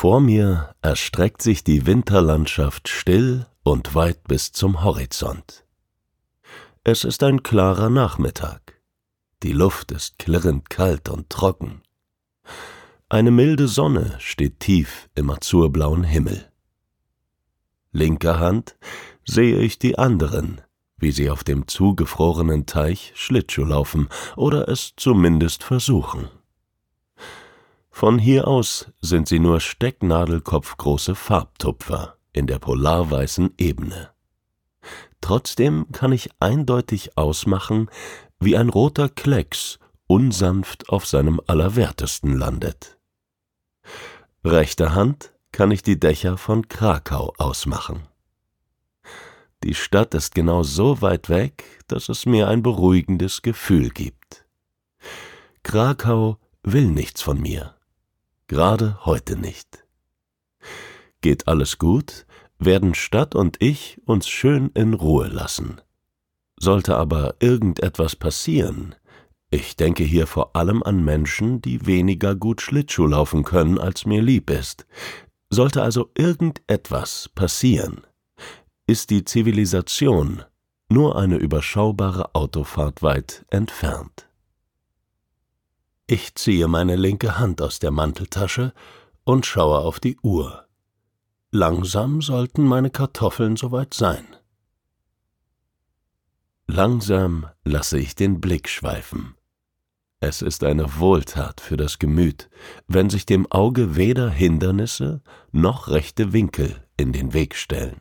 Vor mir erstreckt sich die Winterlandschaft still und weit bis zum Horizont. Es ist ein klarer Nachmittag. Die Luft ist klirrend kalt und trocken. Eine milde Sonne steht tief im azurblauen Himmel. Linker Hand sehe ich die anderen, wie sie auf dem zugefrorenen Teich Schlittschuh laufen oder es zumindest versuchen. Von hier aus sind sie nur stecknadelkopfgroße Farbtupfer in der polarweißen Ebene. Trotzdem kann ich eindeutig ausmachen, wie ein roter Klecks unsanft auf seinem Allerwertesten landet. Rechter Hand kann ich die Dächer von Krakau ausmachen. Die Stadt ist genau so weit weg, dass es mir ein beruhigendes Gefühl gibt. Krakau will nichts von mir, gerade heute nicht. Geht alles gut, werden Stadt und ich uns schön in Ruhe lassen. Sollte aber irgendetwas passieren, ich denke hier vor allem an Menschen, die weniger gut Schlittschuh laufen können, als mir lieb ist. Sollte also irgendetwas passieren, ist die Zivilisation nur eine überschaubare Autofahrt weit entfernt. Ich ziehe meine linke Hand aus der Manteltasche und schaue auf die Uhr. Langsam sollten meine Kartoffeln soweit sein. Langsam lasse ich den Blick schweifen. Es ist eine Wohltat für das Gemüt, wenn sich dem Auge weder Hindernisse noch rechte Winkel in den Weg stellen.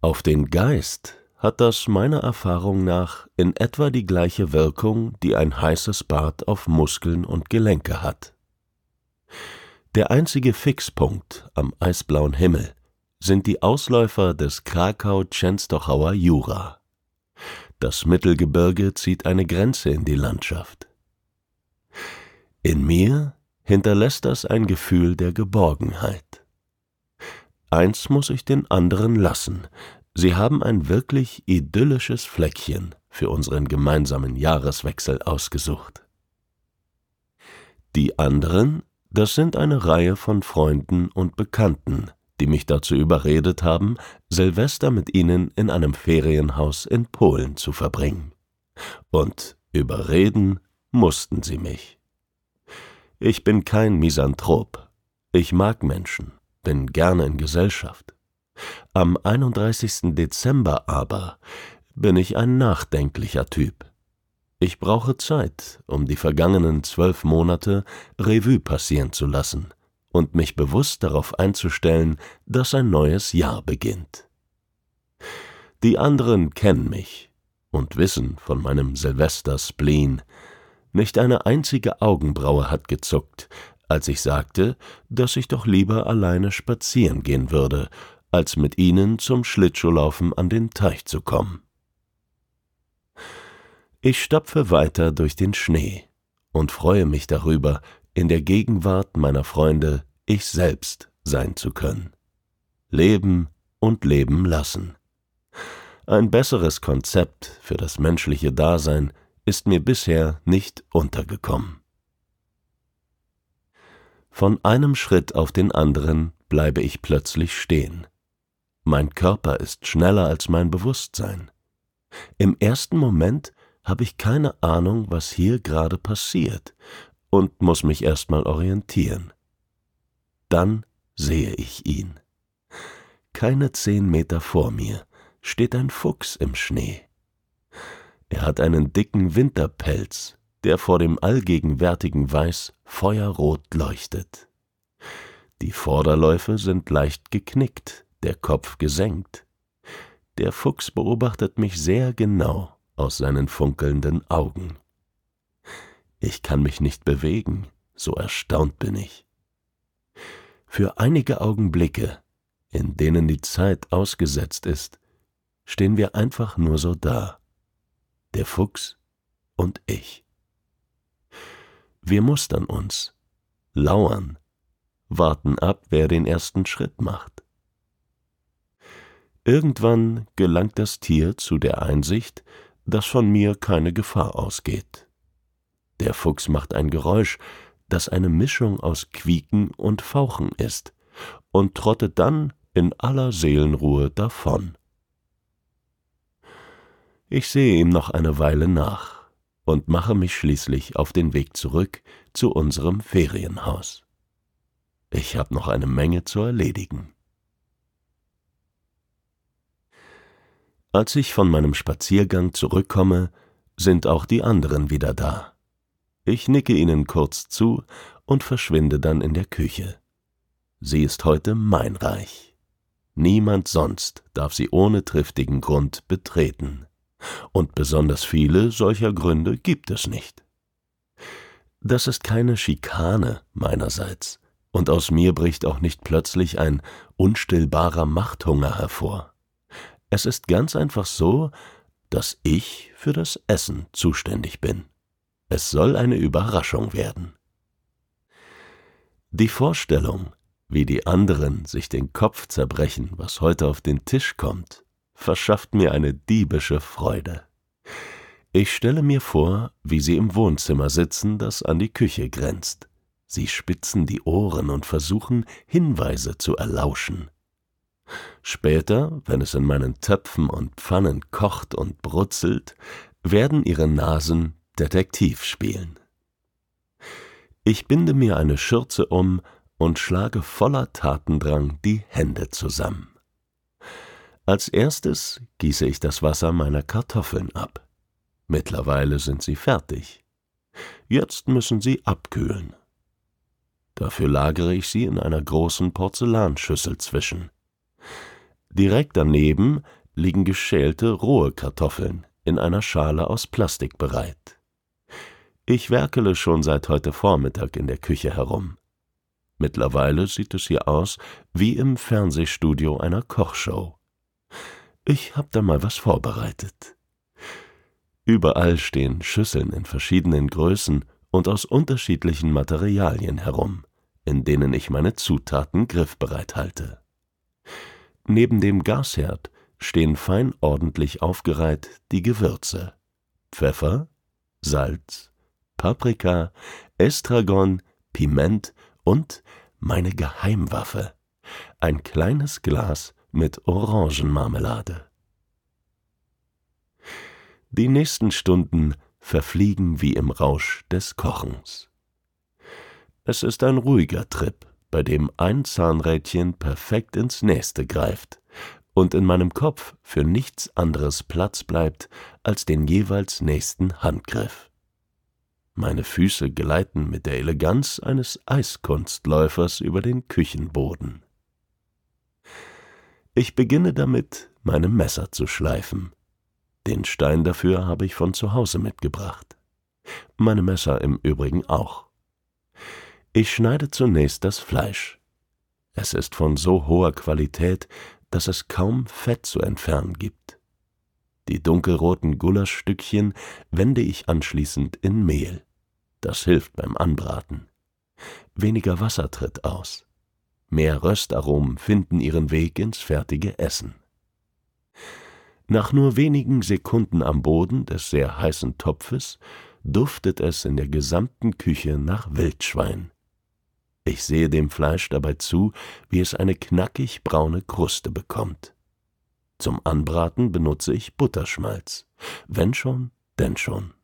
Auf den Geist hat das meiner Erfahrung nach in etwa die gleiche Wirkung, die ein heißes Bad auf Muskeln und Gelenke hat. Der einzige Fixpunkt am eisblauen Himmel sind die Ausläufer des Krakau-Częstochauer Jura. Das Mittelgebirge zieht eine Grenze in die Landschaft. In mir hinterlässt das ein Gefühl der Geborgenheit. Eins muss ich den anderen lassen, sie haben ein wirklich idyllisches Fleckchen für unseren gemeinsamen Jahreswechsel ausgesucht. Die anderen das sind eine Reihe von Freunden und Bekannten, die mich dazu überredet haben, Silvester mit ihnen in einem Ferienhaus in Polen zu verbringen. Und überreden mussten sie mich. Ich bin kein Misanthrop. Ich mag Menschen, bin gerne in Gesellschaft. Am 31. Dezember aber bin ich ein nachdenklicher Typ. Ich brauche Zeit, um die vergangenen zwölf Monate Revue passieren zu lassen und mich bewusst darauf einzustellen, dass ein neues Jahr beginnt. Die anderen kennen mich und wissen von meinem Silvester-Spleen. Nicht eine einzige Augenbraue hat gezuckt, als ich sagte, dass ich doch lieber alleine spazieren gehen würde, als mit ihnen zum Schlittschuhlaufen an den Teich zu kommen. Ich stapfe weiter durch den Schnee und freue mich darüber, in der Gegenwart meiner Freunde ich selbst sein zu können. leben und leben lassen. Ein besseres Konzept für das menschliche Dasein ist mir bisher nicht untergekommen. Von einem Schritt auf den anderen bleibe ich plötzlich stehen. Mein Körper ist schneller als mein Bewusstsein. Im ersten Moment habe ich keine Ahnung, was hier gerade passiert und muss mich erstmal orientieren. Dann sehe ich ihn. Keine zehn Meter vor mir steht ein Fuchs im Schnee. Er hat einen dicken Winterpelz, der vor dem allgegenwärtigen Weiß feuerrot leuchtet. Die Vorderläufe sind leicht geknickt, der Kopf gesenkt. Der Fuchs beobachtet mich sehr genau aus seinen funkelnden Augen. Ich kann mich nicht bewegen, so erstaunt bin ich. Für einige Augenblicke, in denen die Zeit ausgesetzt ist, stehen wir einfach nur so da, der Fuchs und ich. Wir mustern uns, lauern, warten ab, wer den ersten Schritt macht. Irgendwann gelangt das Tier zu der Einsicht, dass von mir keine Gefahr ausgeht. Der Fuchs macht ein Geräusch, das eine Mischung aus Quieken und Fauchen ist, und trottet dann in aller Seelenruhe davon. Ich sehe ihm noch eine Weile nach und mache mich schließlich auf den Weg zurück zu unserem Ferienhaus. Ich habe noch eine Menge zu erledigen. Als ich von meinem Spaziergang zurückkomme, sind auch die anderen wieder da. Ich nicke ihnen kurz zu und verschwinde dann in der Küche. Sie ist heute mein Reich. Niemand sonst darf sie ohne triftigen Grund betreten. Und besonders viele solcher Gründe gibt es nicht. Das ist keine Schikane meinerseits, und aus mir bricht auch nicht plötzlich ein unstillbarer Machthunger hervor. Es ist ganz einfach so, dass ich für das Essen zuständig bin. Es soll eine Überraschung werden. Die Vorstellung, wie die anderen sich den Kopf zerbrechen, was heute auf den Tisch kommt, verschafft mir eine diebische Freude. Ich stelle mir vor, wie sie im Wohnzimmer sitzen, das an die Küche grenzt. Sie spitzen die Ohren und versuchen, Hinweise zu erlauschen. Später, wenn es in meinen Töpfen und Pfannen kocht und brutzelt, werden ihre Nasen Detektiv spielen. Ich binde mir eine Schürze um und schlage voller Tatendrang die Hände zusammen. Als erstes gieße ich das Wasser meiner Kartoffeln ab. Mittlerweile sind sie fertig. Jetzt müssen sie abkühlen. Dafür lagere ich sie in einer großen Porzellanschüssel zwischen. Direkt daneben liegen geschälte rohe Kartoffeln in einer Schale aus Plastik bereit. Ich werkele schon seit heute Vormittag in der Küche herum. Mittlerweile sieht es hier aus wie im Fernsehstudio einer Kochshow. Ich hab da mal was vorbereitet. Überall stehen Schüsseln in verschiedenen Größen und aus unterschiedlichen Materialien herum, in denen ich meine Zutaten griffbereit halte. Neben dem Gasherd stehen fein ordentlich aufgereiht die Gewürze Pfeffer, Salz, Paprika, Estragon, Piment und meine Geheimwaffe, ein kleines Glas mit Orangenmarmelade. Die nächsten Stunden verfliegen wie im Rausch des Kochens. Es ist ein ruhiger Trip, bei dem ein Zahnrädchen perfekt ins nächste greift und in meinem Kopf für nichts anderes Platz bleibt als den jeweils nächsten Handgriff. Meine Füße gleiten mit der Eleganz eines Eiskunstläufers über den Küchenboden. Ich beginne damit, meine Messer zu schleifen. Den Stein dafür habe ich von zu Hause mitgebracht. Meine Messer im Übrigen auch. Ich schneide zunächst das Fleisch. Es ist von so hoher Qualität, dass es kaum Fett zu entfernen gibt. Die dunkelroten Gulaschstückchen wende ich anschließend in Mehl. Das hilft beim Anbraten. Weniger Wasser tritt aus. Mehr Röstaromen finden ihren Weg ins fertige Essen. Nach nur wenigen Sekunden am Boden des sehr heißen Topfes duftet es in der gesamten Küche nach Wildschwein. Ich sehe dem Fleisch dabei zu, wie es eine knackig braune Kruste bekommt. Zum Anbraten benutze ich Butterschmalz. Wenn schon, denn schon.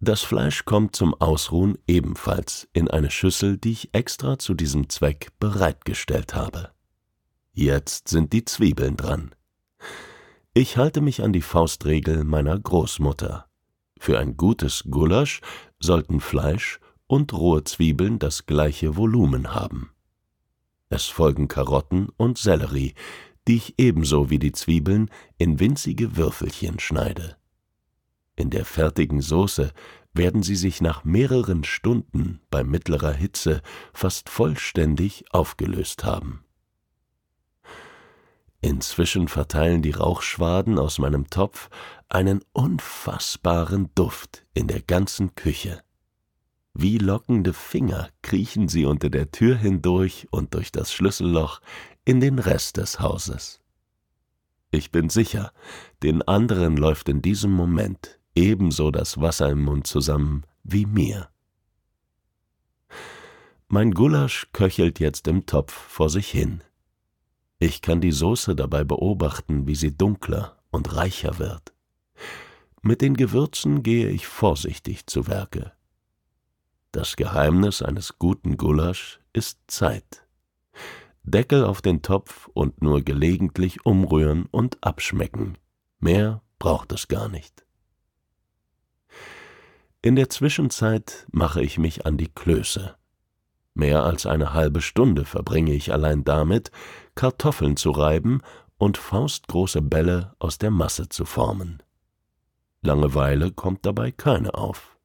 Das Fleisch kommt zum Ausruhen ebenfalls in eine Schüssel, die ich extra zu diesem Zweck bereitgestellt habe. Jetzt sind die Zwiebeln dran. Ich halte mich an die Faustregel meiner Großmutter. Für ein gutes Gulasch sollten Fleisch und rohe Zwiebeln das gleiche Volumen haben. Es folgen Karotten und Sellerie, die ich ebenso wie die Zwiebeln in winzige Würfelchen schneide. In der fertigen Soße werden sie sich nach mehreren Stunden bei mittlerer Hitze fast vollständig aufgelöst haben. Inzwischen verteilen die Rauchschwaden aus meinem Topf einen unfassbaren Duft in der ganzen Küche. Wie lockende Finger kriechen sie unter der Tür hindurch und durch das Schlüsselloch in den Rest des Hauses. Ich bin sicher, den anderen läuft in diesem Moment ebenso das Wasser im Mund zusammen wie mir. Mein Gulasch köchelt jetzt im Topf vor sich hin. Ich kann die Soße dabei beobachten, wie sie dunkler und reicher wird. Mit den Gewürzen gehe ich vorsichtig zu Werke. Das Geheimnis eines guten Gulasch ist Zeit. Deckel auf den Topf und nur gelegentlich umrühren und abschmecken. Mehr braucht es gar nicht. In der Zwischenzeit mache ich mich an die Klöße. Mehr als eine halbe Stunde verbringe ich allein damit, Kartoffeln zu reiben und faustgroße Bälle aus der Masse zu formen. Langeweile kommt dabei keine auf.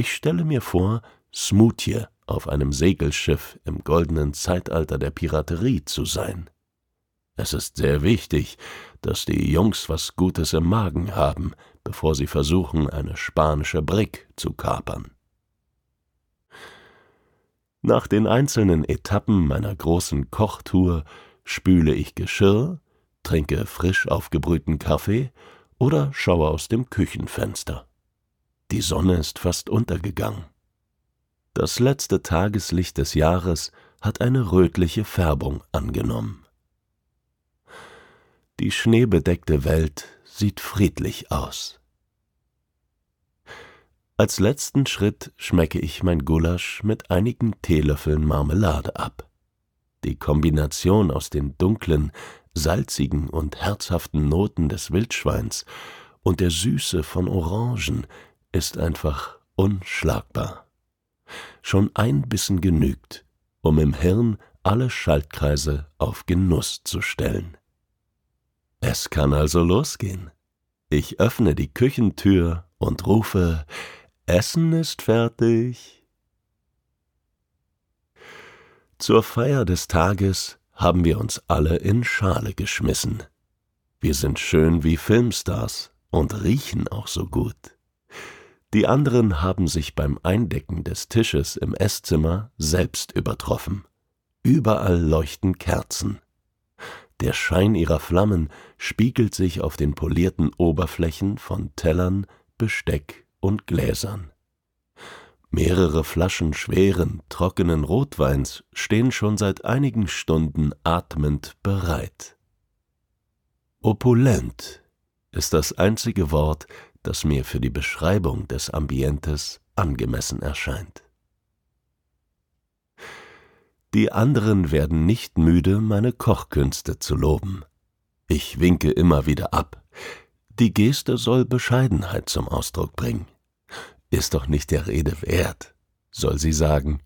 Ich stelle mir vor, Smoothie auf einem Segelschiff im goldenen Zeitalter der Piraterie zu sein. Es ist sehr wichtig, dass die Jungs was Gutes im Magen haben, bevor sie versuchen, eine spanische Brick zu kapern. Nach den einzelnen Etappen meiner großen Kochtour spüle ich Geschirr, trinke frisch aufgebrühten Kaffee oder schaue aus dem Küchenfenster. Die Sonne ist fast untergegangen. Das letzte Tageslicht des Jahres hat eine rötliche Färbung angenommen. Die schneebedeckte Welt sieht friedlich aus. Als letzten Schritt schmecke ich mein Gulasch mit einigen Teelöffeln Marmelade ab. Die Kombination aus den dunklen, salzigen und herzhaften Noten des Wildschweins und der Süße von Orangen ist einfach unschlagbar. Schon ein Bissen genügt, um im Hirn alle Schaltkreise auf Genuss zu stellen. Es kann also losgehen. Ich öffne die Küchentür und rufe Essen ist fertig. Zur Feier des Tages haben wir uns alle in Schale geschmissen. Wir sind schön wie Filmstars und riechen auch so gut. Die anderen haben sich beim Eindecken des Tisches im Esszimmer selbst übertroffen. Überall leuchten Kerzen. Der Schein ihrer Flammen spiegelt sich auf den polierten Oberflächen von Tellern, Besteck und Gläsern. Mehrere Flaschen schweren, trockenen Rotweins stehen schon seit einigen Stunden atmend bereit. Opulent ist das einzige Wort, das mir für die Beschreibung des Ambientes angemessen erscheint. Die anderen werden nicht müde, meine Kochkünste zu loben. Ich winke immer wieder ab, die Geste soll Bescheidenheit zum Ausdruck bringen. Ist doch nicht der Rede wert, soll sie sagen.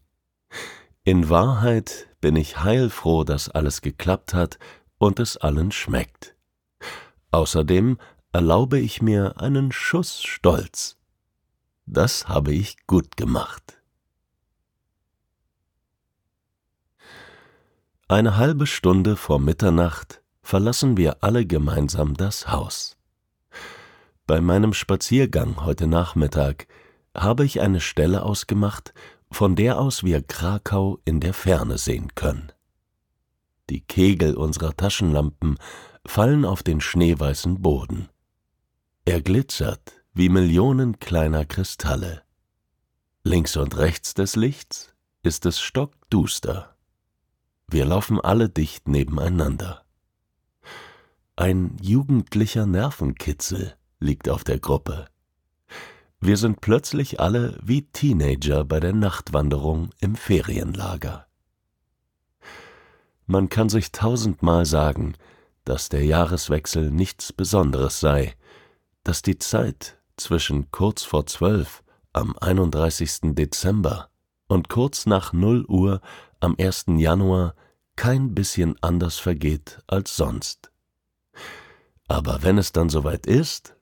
In Wahrheit bin ich heilfroh, dass alles geklappt hat und es allen schmeckt. Außerdem erlaube ich mir einen Schuss Stolz. Das habe ich gut gemacht. Eine halbe Stunde vor Mitternacht verlassen wir alle gemeinsam das Haus. Bei meinem Spaziergang heute Nachmittag habe ich eine Stelle ausgemacht, von der aus wir Krakau in der Ferne sehen können. Die Kegel unserer Taschenlampen fallen auf den schneeweißen Boden. Er glitzert wie Millionen kleiner Kristalle. Links und rechts des Lichts ist es stockduster. Wir laufen alle dicht nebeneinander. Ein jugendlicher Nervenkitzel liegt auf der Gruppe. Wir sind plötzlich alle wie Teenager bei der Nachtwanderung im Ferienlager. Man kann sich tausendmal sagen, dass der Jahreswechsel nichts Besonderes sei, dass die Zeit zwischen kurz vor zwölf am 31. Dezember und kurz nach null Uhr am 1. Januar kein bisschen anders vergeht als sonst. Aber wenn es dann soweit ist,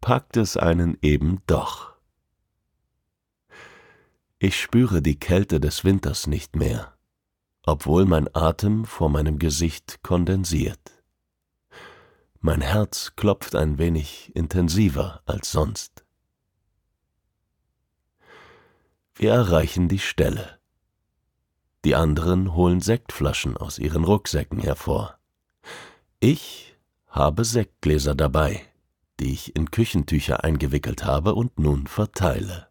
packt es einen eben doch. Ich spüre die Kälte des Winters nicht mehr, obwohl mein Atem vor meinem Gesicht kondensiert. Mein Herz klopft ein wenig intensiver als sonst. Wir erreichen die Stelle. Die anderen holen Sektflaschen aus ihren Rucksäcken hervor. Ich habe Sektgläser dabei, die ich in Küchentücher eingewickelt habe und nun verteile.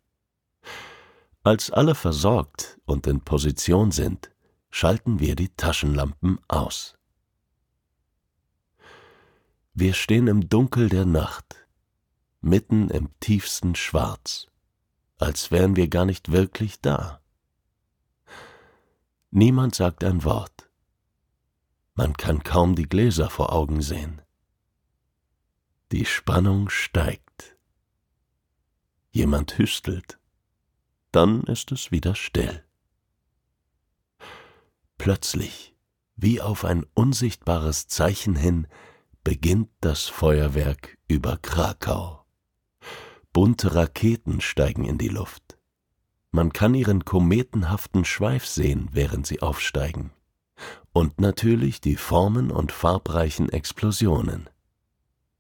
Als alle versorgt und in Position sind, schalten wir die Taschenlampen aus. Wir stehen im Dunkel der Nacht, mitten im tiefsten Schwarz, als wären wir gar nicht wirklich da. Niemand sagt ein Wort. Man kann kaum die Gläser vor Augen sehen. Die Spannung steigt. Jemand hüstelt. Dann ist es wieder still. Plötzlich, wie auf ein unsichtbares Zeichen hin, beginnt das Feuerwerk über Krakau. Bunte Raketen steigen in die Luft. Man kann ihren kometenhaften Schweif sehen, während sie aufsteigen. Und natürlich die formen- und farbreichen Explosionen.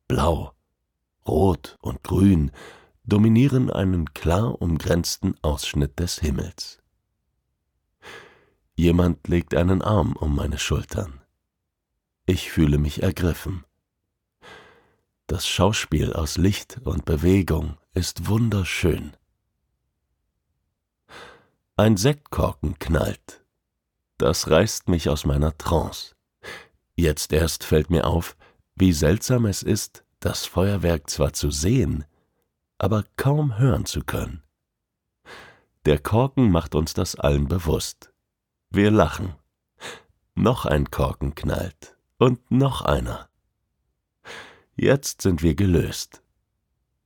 Blau, Rot und Grün dominieren einen klar umgrenzten Ausschnitt des Himmels. Jemand legt einen Arm um meine Schultern. Ich fühle mich ergriffen. Das Schauspiel aus Licht und Bewegung ist wunderschön. Ein Sektkorken knallt. Das reißt mich aus meiner Trance. Jetzt erst fällt mir auf, wie seltsam es ist, das Feuerwerk zwar zu sehen, aber kaum hören zu können. Der Korken macht uns das allen bewusst. Wir lachen. Noch ein Korken knallt und noch einer. Jetzt sind wir gelöst.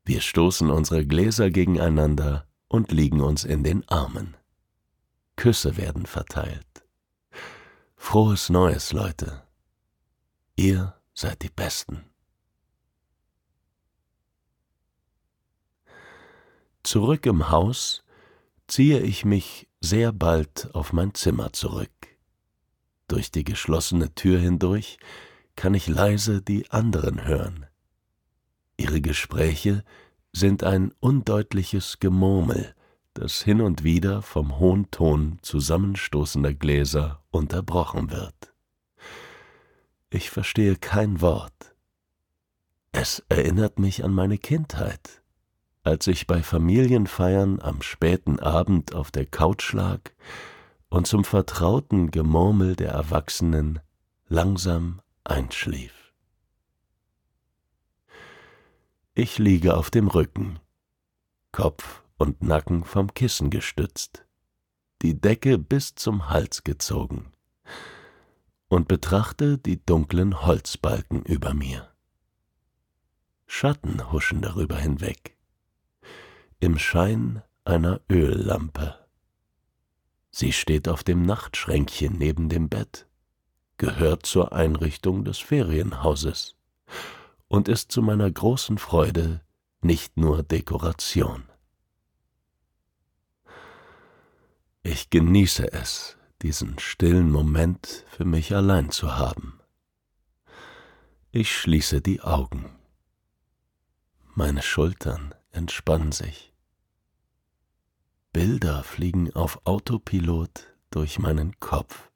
Wir stoßen unsere Gläser gegeneinander und liegen uns in den Armen. Küsse werden verteilt. Frohes Neues, Leute. Ihr seid die Besten. Zurück im Haus ziehe ich mich sehr bald auf mein Zimmer zurück. Durch die geschlossene Tür hindurch kann ich leise die anderen hören. Ihre Gespräche sind ein undeutliches Gemurmel, das hin und wieder vom hohen Ton zusammenstoßender Gläser unterbrochen wird. Ich verstehe kein Wort. Es erinnert mich an meine Kindheit, als ich bei Familienfeiern am späten Abend auf der Couch lag und zum vertrauten Gemurmel der Erwachsenen langsam einschlief. Ich liege auf dem Rücken, Kopf und Nacken vom Kissen gestützt, die Decke bis zum Hals gezogen und betrachte die dunklen Holzbalken über mir. Schatten huschen darüber hinweg, im Schein einer Öllampe. Sie steht auf dem Nachtschränkchen neben dem Bett gehört zur Einrichtung des Ferienhauses und ist zu meiner großen Freude nicht nur Dekoration. Ich genieße es, diesen stillen Moment für mich allein zu haben. Ich schließe die Augen. Meine Schultern entspannen sich. Bilder fliegen auf Autopilot durch meinen Kopf.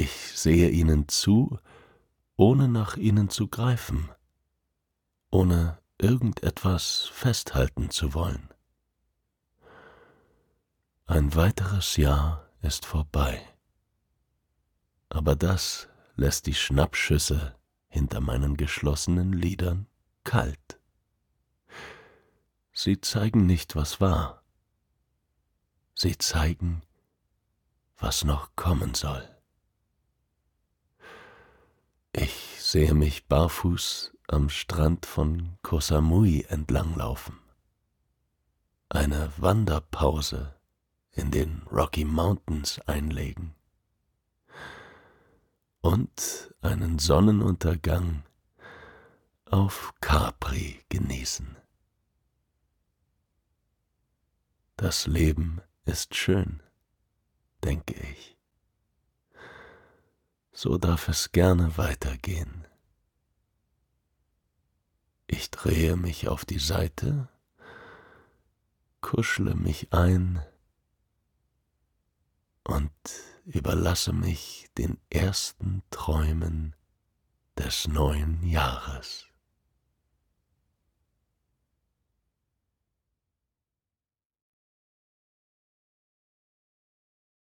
Ich sehe ihnen zu, ohne nach ihnen zu greifen, ohne irgendetwas festhalten zu wollen. Ein weiteres Jahr ist vorbei, aber das lässt die Schnappschüsse hinter meinen geschlossenen Lidern kalt. Sie zeigen nicht, was war. Sie zeigen, was noch kommen soll. Ich sehe mich barfuß am Strand von Koh Samui entlanglaufen. Eine Wanderpause in den Rocky Mountains einlegen und einen Sonnenuntergang auf Capri genießen. Das Leben ist schön, denke ich. So darf es gerne weitergehen. Ich drehe mich auf die Seite, kuschle mich ein und überlasse mich den ersten Träumen des neuen Jahres.